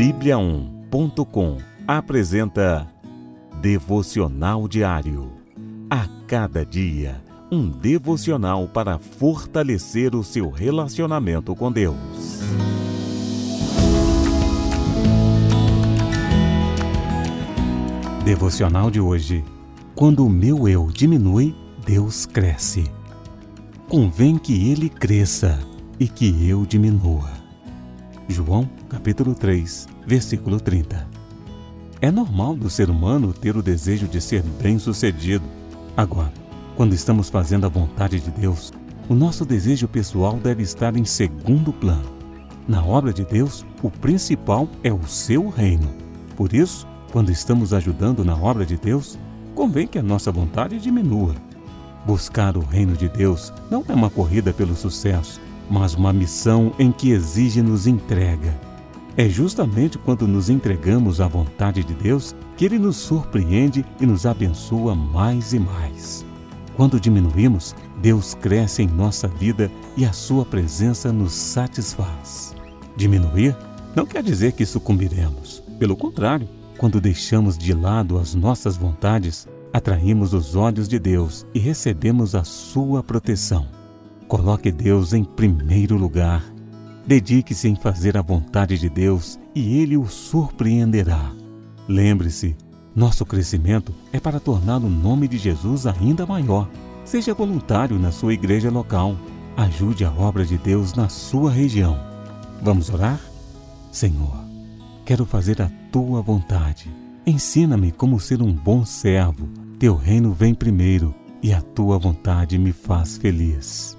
Bíblia1.com apresenta Devocional Diário. A cada dia, um devocional para fortalecer o seu relacionamento com Deus. Devocional de hoje. Quando o meu eu diminui, Deus cresce. Convém que ele cresça e que eu diminua. João, capítulo 3, versículo 30. É normal do ser humano ter o desejo de ser bem-sucedido. Agora, quando estamos fazendo a vontade de Deus, o nosso desejo pessoal deve estar em segundo plano. Na obra de Deus, o principal é o seu reino. Por isso, quando estamos ajudando na obra de Deus, convém que a nossa vontade diminua. Buscar o reino de Deus não é uma corrida pelo sucesso, mas uma missão em que exige-nos entrega. É justamente quando nos entregamos à vontade de Deus que Ele nos surpreende e nos abençoa mais e mais. Quando diminuímos, Deus cresce em nossa vida e a Sua presença nos satisfaz. Diminuir não quer dizer que sucumbiremos. Pelo contrário, quando deixamos de lado as nossas vontades, atraímos os olhos de Deus e recebemos a sua proteção. Coloque Deus em primeiro lugar. Dedique-se em fazer a vontade de Deus e Ele o surpreenderá. Lembre-se, nosso crescimento é para tornar o nome de Jesus ainda maior. Seja voluntário na sua igreja local. Ajude a obra de Deus na sua região. Vamos orar? Senhor, Quero fazer a tua vontade. Ensina-me como ser um bom servo. Teu reino vem primeiro e a tua vontade me faz feliz.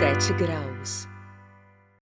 Sete graus.